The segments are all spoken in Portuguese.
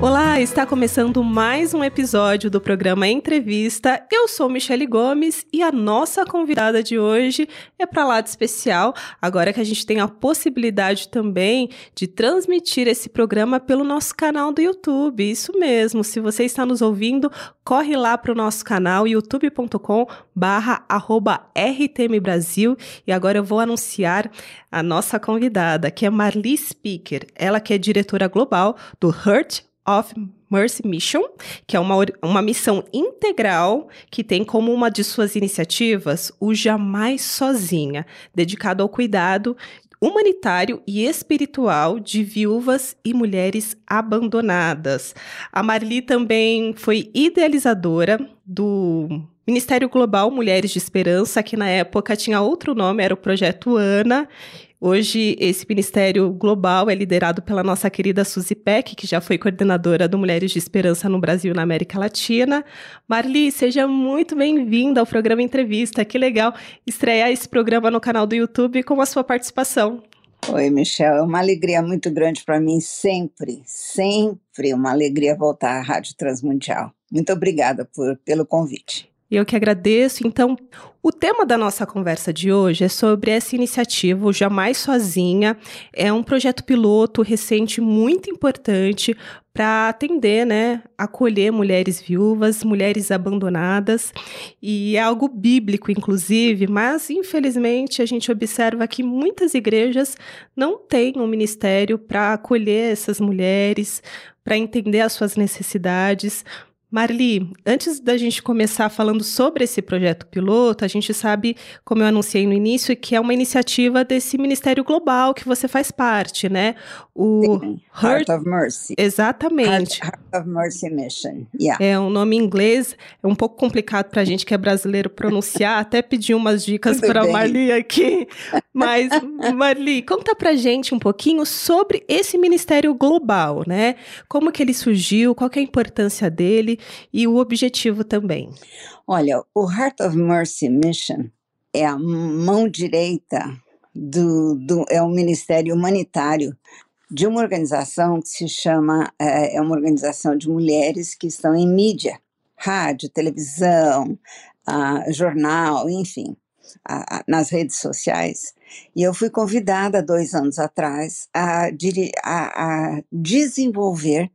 Olá, está começando mais um episódio do programa Entrevista. Eu sou Michele Gomes e a nossa convidada de hoje é para lá de especial, agora que a gente tem a possibilidade também de transmitir esse programa pelo nosso canal do YouTube. Isso mesmo, se você está nos ouvindo, corre lá para o nosso canal youtube.com barra rtmbrasil e agora eu vou anunciar a nossa convidada, que é Marli Speaker, ela que é diretora global do Hurt of Mercy Mission, que é uma, uma missão integral que tem como uma de suas iniciativas o Jamais Sozinha, dedicado ao cuidado humanitário e espiritual de viúvas e mulheres abandonadas. A Marli também foi idealizadora do Ministério Global Mulheres de Esperança, que na época tinha outro nome, era o Projeto ANA, Hoje, esse Ministério Global é liderado pela nossa querida Suzy Peck, que já foi coordenadora do Mulheres de Esperança no Brasil e na América Latina. Marli, seja muito bem-vinda ao programa Entrevista. Que legal estrear esse programa no canal do YouTube com a sua participação. Oi, Michel. É uma alegria muito grande para mim, sempre, sempre uma alegria voltar à Rádio Transmundial. Muito obrigada por, pelo convite. Eu que agradeço. Então, o tema da nossa conversa de hoje é sobre essa iniciativa, o Jamais Sozinha. É um projeto piloto recente muito importante para atender, né, acolher mulheres viúvas, mulheres abandonadas, e é algo bíblico, inclusive, mas infelizmente a gente observa que muitas igrejas não têm um ministério para acolher essas mulheres, para entender as suas necessidades, Marli, antes da gente começar falando sobre esse projeto piloto, a gente sabe, como eu anunciei no início, que é uma iniciativa desse Ministério Global que você faz parte, né? O Sim, Heart, Heart of Mercy. Exatamente. Heart, Heart, of Mercy Mission. Yeah. É um nome em inglês, é um pouco complicado para a gente que é brasileiro pronunciar, até pedi umas dicas para a Marli aqui. Mas, Marli, conta pra gente um pouquinho sobre esse Ministério Global, né? Como que ele surgiu, qual é a importância dele e o objetivo também? Olha, o Heart of Mercy Mission é a mão direita do, do é um ministério humanitário de uma organização que se chama é, é uma organização de mulheres que estão em mídia, rádio, televisão, uh, jornal, enfim, nas redes sociais. E eu fui convidada dois anos atrás a, a, a desenvolver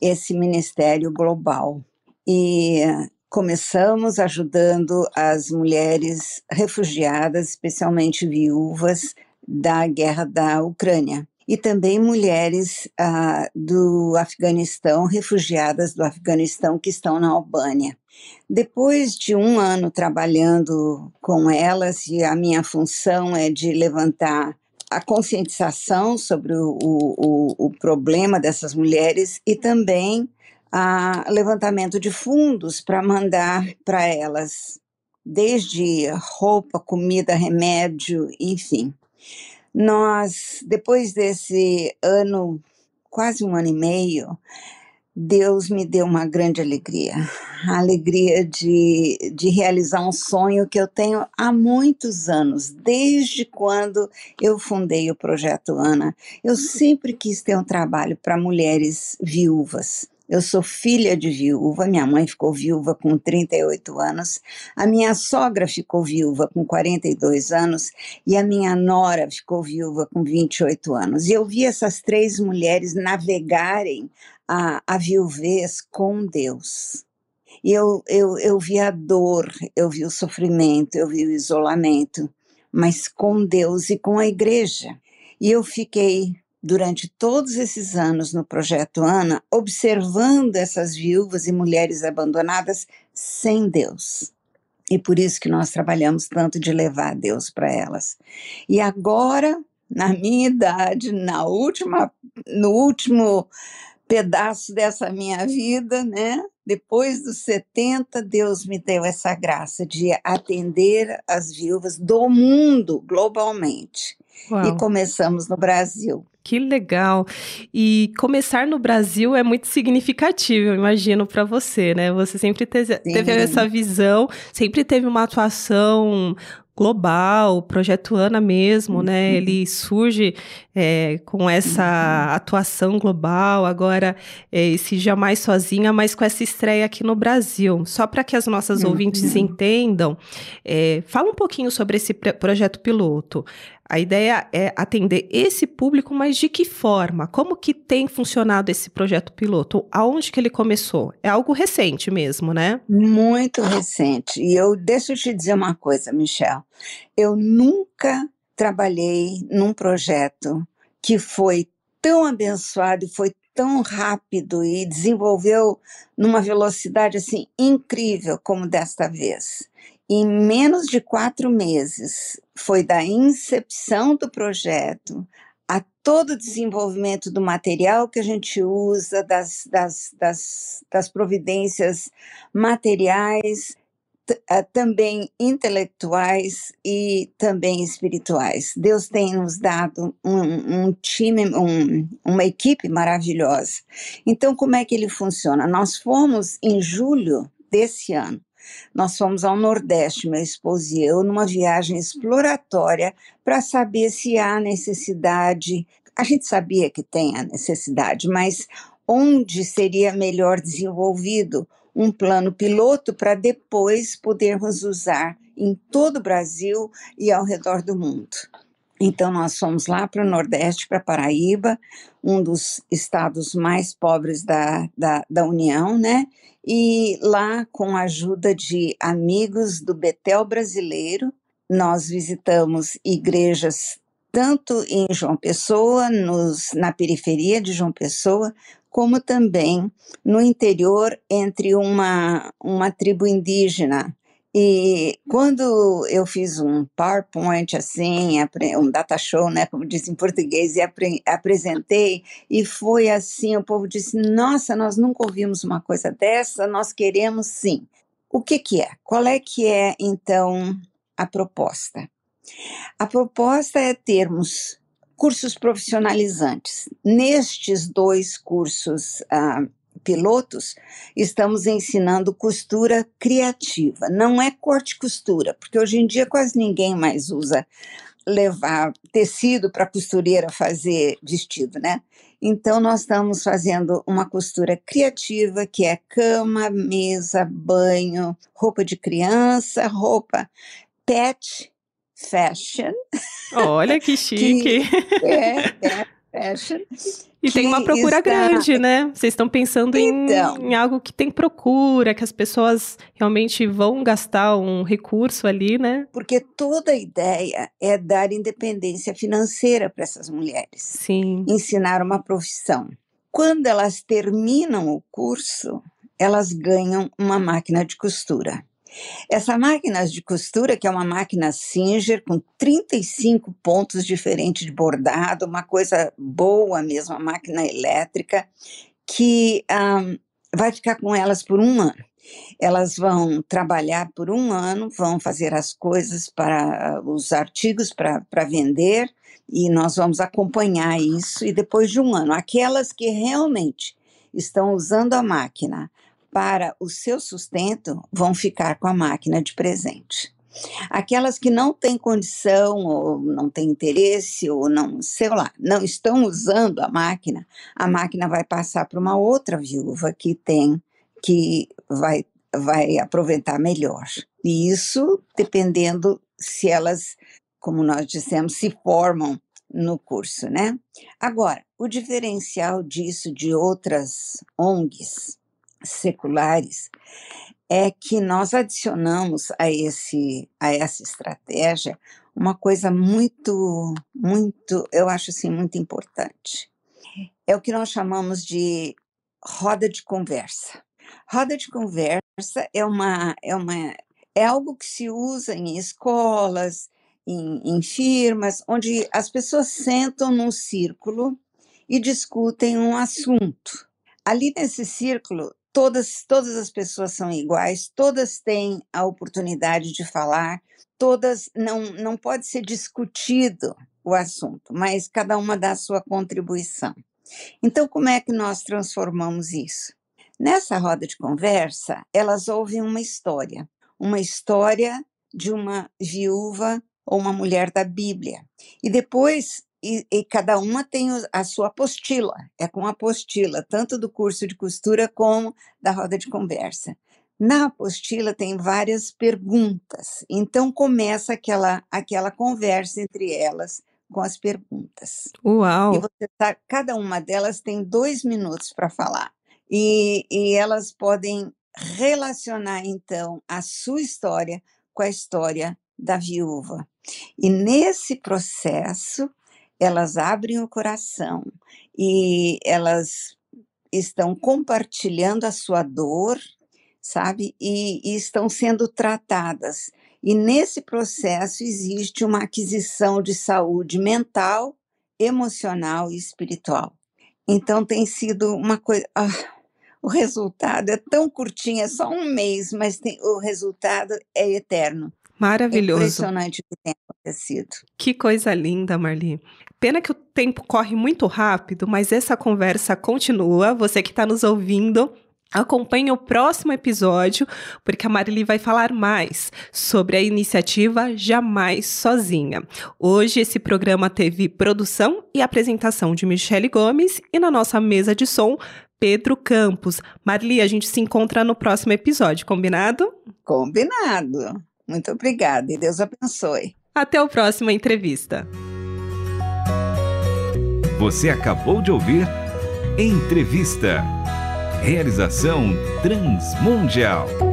esse ministério global. E começamos ajudando as mulheres refugiadas, especialmente viúvas da guerra da Ucrânia. E também mulheres ah, do Afeganistão, refugiadas do Afeganistão que estão na Albânia. Depois de um ano trabalhando com elas, e a minha função é de levantar a conscientização sobre o, o, o problema dessas mulheres e também a levantamento de fundos para mandar para elas, desde roupa, comida, remédio, enfim. Nós, depois desse ano, quase um ano e meio, Deus me deu uma grande alegria, a alegria de, de realizar um sonho que eu tenho há muitos anos, desde quando eu fundei o Projeto Ana. Eu sempre quis ter um trabalho para mulheres viúvas. Eu sou filha de viúva, minha mãe ficou viúva com 38 anos, a minha sogra ficou viúva com 42 anos e a minha nora ficou viúva com 28 anos. E eu vi essas três mulheres navegarem a, a viuvez com Deus. E eu, eu, eu vi a dor, eu vi o sofrimento, eu vi o isolamento, mas com Deus e com a igreja. E eu fiquei durante todos esses anos no projeto Ana, observando essas viúvas e mulheres abandonadas sem Deus. E por isso que nós trabalhamos tanto de levar Deus para elas. E agora, na minha idade, na última, no último pedaço dessa minha vida, né? Depois dos 70, Deus me deu essa graça de atender as viúvas do mundo globalmente. Uau. E começamos no Brasil. Que legal. E começar no Brasil é muito significativo, eu imagino, para você, né? Você sempre teve, teve essa visão, sempre teve uma atuação global, projeto Ana mesmo, né? Uhum. Ele surge é, com essa uhum. atuação global, agora é, esse jamais sozinha, mas com essa estreia aqui no Brasil. Só para que as nossas uhum. ouvintes entendam, é, fala um pouquinho sobre esse projeto piloto. A ideia é atender esse público, mas de que forma? Como que tem funcionado esse projeto piloto? Aonde que ele começou? É algo recente mesmo, né? Muito recente. E eu deixa eu te dizer uma coisa, Michelle. Eu nunca trabalhei num projeto que foi tão abençoado e foi tão rápido e desenvolveu numa velocidade assim incrível como desta vez. Em menos de quatro meses, foi da incepção do projeto a todo o desenvolvimento do material que a gente usa, das, das, das, das providências materiais, também intelectuais e também espirituais. Deus tem nos dado um, um time, um, uma equipe maravilhosa. Então, como é que ele funciona? Nós fomos em julho desse ano nós fomos ao Nordeste, meu esposo e eu, numa viagem exploratória para saber se há necessidade. A gente sabia que tem a necessidade, mas onde seria melhor desenvolvido um plano piloto para depois podermos usar em todo o Brasil e ao redor do mundo. Então, nós fomos lá para o Nordeste, para Paraíba, um dos estados mais pobres da, da, da União, né? E lá, com a ajuda de amigos do Betel brasileiro, nós visitamos igrejas tanto em João Pessoa, nos, na periferia de João Pessoa, como também no interior, entre uma, uma tribo indígena e quando eu fiz um PowerPoint assim, um data show, né, como diz em português, e apre apresentei, e foi assim, o povo disse: "Nossa, nós nunca ouvimos uma coisa dessa, nós queremos sim". O que que é? Qual é que é então a proposta? A proposta é termos cursos profissionalizantes. Nestes dois cursos ah, pilotos, estamos ensinando costura criativa. Não é corte costura, porque hoje em dia quase ninguém mais usa levar tecido para a costureira fazer vestido, né? Então nós estamos fazendo uma costura criativa que é cama, mesa, banho, roupa de criança, roupa pet fashion. Olha que chique. que é, é fashion. E tem uma procura está... grande, né? Vocês estão pensando então, em, em, algo que tem procura, que as pessoas realmente vão gastar um recurso ali, né? Porque toda a ideia é dar independência financeira para essas mulheres. Sim. Ensinar uma profissão. Quando elas terminam o curso, elas ganham uma máquina de costura. Essa máquina de costura, que é uma máquina Singer com 35 pontos diferentes de bordado, uma coisa boa mesmo, uma máquina elétrica, que um, vai ficar com elas por um ano. Elas vão trabalhar por um ano, vão fazer as coisas para os artigos para vender, e nós vamos acompanhar isso. E depois de um ano, aquelas que realmente estão usando a máquina para o seu sustento vão ficar com a máquina de presente. Aquelas que não têm condição, ou não têm interesse, ou não, sei lá, não estão usando a máquina, a máquina vai passar para uma outra viúva que tem, que vai, vai aproveitar melhor. E isso dependendo se elas, como nós dissemos, se formam no curso, né? Agora, o diferencial disso de outras ONGs seculares é que nós adicionamos a esse a essa estratégia uma coisa muito muito eu acho assim muito importante. É o que nós chamamos de roda de conversa. Roda de conversa é uma é uma é algo que se usa em escolas em, em firmas onde as pessoas sentam num círculo e discutem um assunto. Ali nesse círculo todas, todas as pessoas são iguais, todas têm a oportunidade de falar, todas não, não pode ser discutido o assunto, mas cada uma dá a sua contribuição. Então, como é que nós transformamos isso? Nessa roda de conversa, elas ouvem uma história, uma história de uma viúva ou uma mulher da Bíblia. E depois, e, e cada uma tem a sua apostila, é com apostila, tanto do curso de costura como da roda de conversa. Na apostila tem várias perguntas, então começa aquela, aquela conversa entre elas com as perguntas. Uau! E você tá, cada uma delas tem dois minutos para falar. E, e elas podem relacionar, então, a sua história com a história da viúva. E nesse processo, elas abrem o coração e elas estão compartilhando a sua dor, sabe? E, e, estão sendo tratadas. E nesse processo existe uma aquisição de saúde mental, emocional e espiritual. Então tem sido uma coisa. Ah, o resultado é tão curtinho, é só um mês, mas tem, o resultado é eterno. Maravilhoso. É impressionante o que tem acontecido. Que coisa linda, Marli. Pena que o tempo corre muito rápido, mas essa conversa continua. Você que está nos ouvindo, Acompanhe o próximo episódio, porque a Marili vai falar mais sobre a iniciativa Jamais Sozinha. Hoje, esse programa teve produção e apresentação de Michele Gomes e na nossa mesa de som, Pedro Campos. Marli, a gente se encontra no próximo episódio, combinado? Combinado. Muito obrigada e Deus abençoe. Até o próximo entrevista. Você acabou de ouvir Entrevista. Realização Transmundial.